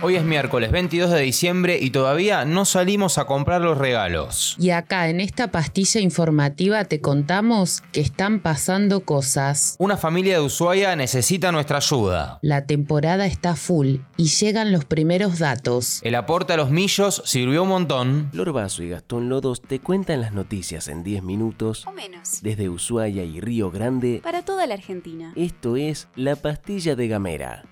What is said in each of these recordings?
Hoy es miércoles 22 de diciembre y todavía no salimos a comprar los regalos. Y acá en esta pastilla informativa te contamos que están pasando cosas. Una familia de Ushuaia necesita nuestra ayuda. La temporada está full y llegan los primeros datos. El aporte a los millos sirvió un montón. Lorbazo y Gastón Lodos te cuentan las noticias en 10 minutos O menos. desde Ushuaia y Río Grande. Para toda la Argentina. Esto es La Pastilla de Gamera.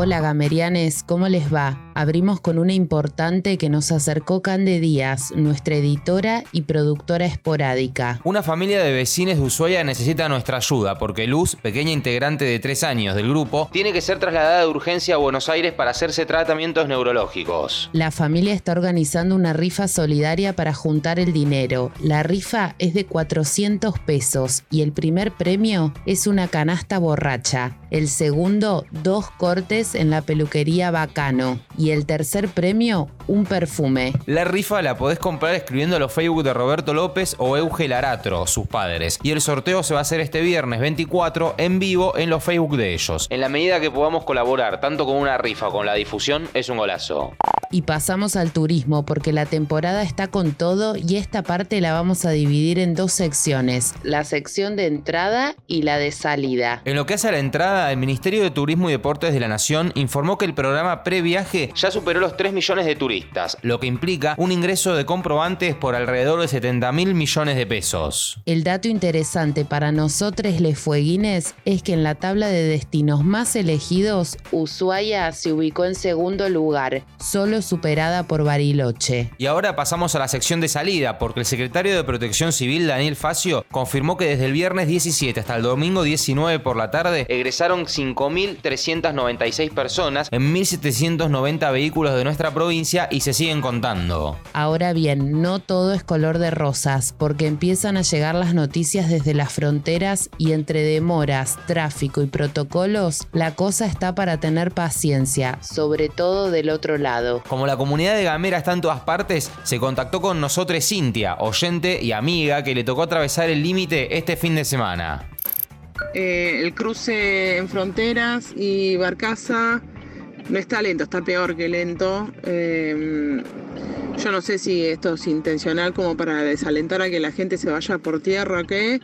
Hola gamerianes, ¿cómo les va? Abrimos con una importante que nos acercó Cande Díaz, nuestra editora y productora esporádica. Una familia de vecinos de Ushuaia necesita nuestra ayuda porque Luz, pequeña integrante de 3 años del grupo, tiene que ser trasladada de urgencia a Buenos Aires para hacerse tratamientos neurológicos. La familia está organizando una rifa solidaria para juntar el dinero. La rifa es de 400 pesos y el primer premio es una canasta borracha. El segundo, dos cortes en la peluquería Bacano. Y el tercer premio, un perfume. La rifa la podés comprar escribiendo a los Facebook de Roberto López o Euge Laratro, sus padres. Y el sorteo se va a hacer este viernes 24 en vivo en los Facebook de ellos. En la medida que podamos colaborar tanto con una rifa como con la difusión, es un golazo. Y pasamos al turismo porque la temporada está con todo y esta parte la vamos a dividir en dos secciones, la sección de entrada y la de salida. En lo que hace a la entrada, el Ministerio de Turismo y Deportes de la Nación informó que el programa Previaje ya superó los 3 millones de turistas, lo que implica un ingreso de comprobantes por alrededor de 70 mil millones de pesos. El dato interesante para nosotros les fueguines es que en la tabla de destinos más elegidos, Ushuaia se ubicó en segundo lugar, solo superada por Bariloche. Y ahora pasamos a la sección de salida, porque el secretario de Protección Civil, Daniel Facio, confirmó que desde el viernes 17 hasta el domingo 19 por la tarde egresaron 5.396 personas en 1.790 vehículos de nuestra provincia y se siguen contando. Ahora bien, no todo es color de rosas, porque empiezan a llegar las noticias desde las fronteras y entre demoras, tráfico y protocolos, la cosa está para tener paciencia, sobre todo del otro lado. Como la comunidad de Gamera está en todas partes, se contactó con nosotros Cintia, oyente y amiga que le tocó atravesar el límite este fin de semana. Eh, el cruce en fronteras y Barcaza no está lento, está peor que lento. Eh, yo no sé si esto es intencional como para desalentar a que la gente se vaya por tierra o qué,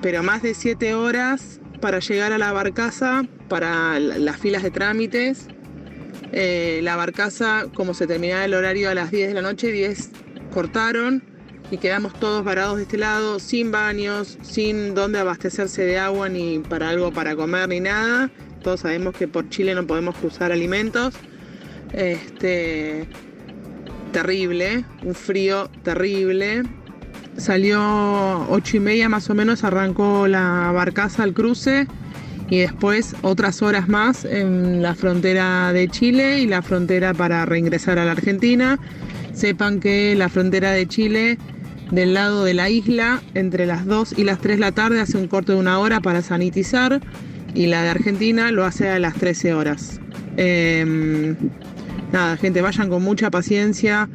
pero más de siete horas para llegar a la Barcaza, para la- las filas de trámites. Eh, la Barcaza, como se terminaba el horario a las 10 de la noche, 10 cortaron y quedamos todos varados de este lado, sin baños, sin dónde abastecerse de agua ni para algo para comer ni nada. Todos sabemos que por Chile no podemos cruzar alimentos. Este, terrible, un frío terrible. Salió ocho y media más o menos, arrancó la barcaza al cruce y después otras horas más en la frontera de Chile y la frontera para reingresar a la Argentina. Sepan que la frontera de Chile del lado de la isla entre las 2 y las 3 de la tarde hace un corte de una hora para sanitizar y la de Argentina lo hace a las 13 horas. Em, nada, gente, vayan con mucha paciencia.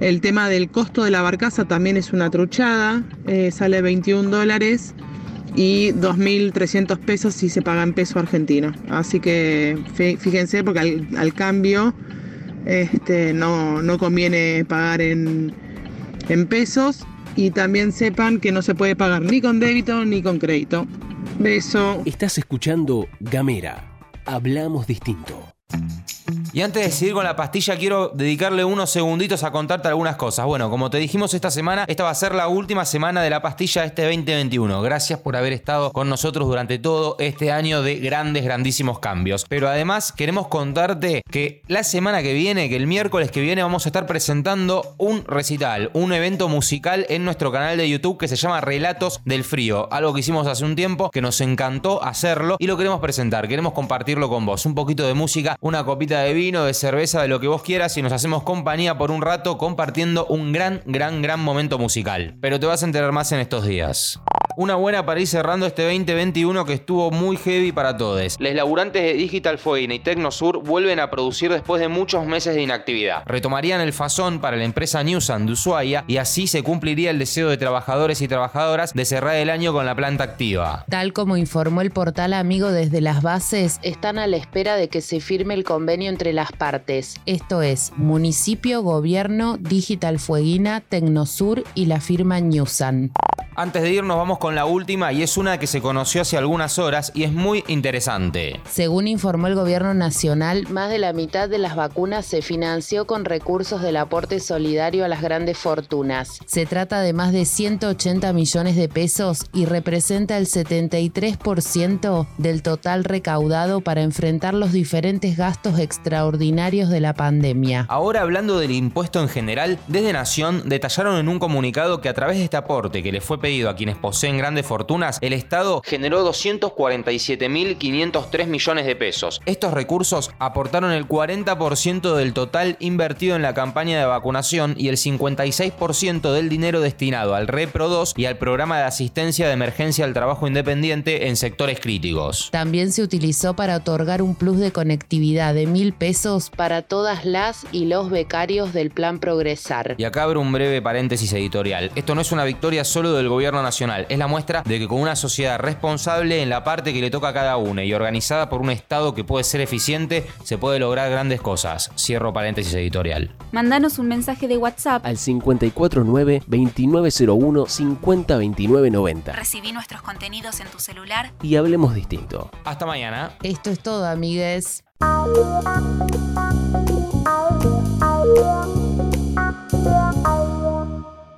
El tema del costo de la barcaza también es una truchada, eh, sale 21 dólares y 2.300 pesos si se paga en peso argentino. Así que fí- fíjense porque al, al cambio este, no, no conviene pagar en, en pesos y también sepan que no se puede pagar ni con débito ni con crédito. Beso. Estás escuchando Gamera. Hablamos distinto. Y antes de seguir con la pastilla, quiero dedicarle unos segunditos a contarte algunas cosas. Bueno, como te dijimos esta semana, esta va a ser la última semana de la pastilla este 2021. Gracias por haber estado con nosotros durante todo este año de grandes, grandísimos cambios. Pero además queremos contarte que la semana que viene, que el miércoles que viene, vamos a estar presentando un recital, un evento musical en nuestro canal de YouTube que se llama Relatos del Frío. Algo que hicimos hace un tiempo, que nos encantó hacerlo y lo queremos presentar. Queremos compartirlo con vos. Un poquito de música, una copita de vino, de cerveza, de lo que vos quieras y nos hacemos compañía por un rato compartiendo un gran, gran, gran momento musical. Pero te vas a enterar más en estos días. Una buena para ir cerrando este 2021 que estuvo muy heavy para todos. Les laburantes de Digital Fueguina y Tecnosur vuelven a producir después de muchos meses de inactividad. Retomarían el fazón para la empresa Newsan de Ushuaia y así se cumpliría el deseo de trabajadores y trabajadoras de cerrar el año con la planta activa. Tal como informó el portal Amigo desde las bases, están a la espera de que se firme el convenio entre las partes. Esto es municipio, gobierno, Digital Fueguina, Tecnosur y la firma Newsan. Antes de irnos vamos con la última y es una que se conoció hace algunas horas y es muy interesante. Según informó el gobierno nacional, más de la mitad de las vacunas se financió con recursos del aporte solidario a las grandes fortunas. Se trata de más de 180 millones de pesos y representa el 73% del total recaudado para enfrentar los diferentes gastos extraordinarios de la pandemia. Ahora hablando del impuesto en general, desde Nación detallaron en un comunicado que a través de este aporte que le fue pedido a quienes poseen grandes fortunas, el Estado generó 247.503 millones de pesos. Estos recursos aportaron el 40% del total invertido en la campaña de vacunación y el 56% del dinero destinado al Repro 2 y al programa de asistencia de emergencia al trabajo independiente en sectores críticos. También se utilizó para otorgar un plus de conectividad de mil pesos para todas las y los becarios del plan Progresar. Y acá abro un breve paréntesis editorial. Esto no es una victoria solo del gobierno nacional, es la muestra de que con una sociedad responsable en la parte que le toca a cada uno y organizada por un Estado que puede ser eficiente, se puede lograr grandes cosas. Cierro paréntesis editorial. Mandanos un mensaje de WhatsApp Al 549-2901-502990 Recibí nuestros contenidos en tu celular. y hablemos distinto. Hasta mañana. Esto es todo, amigues.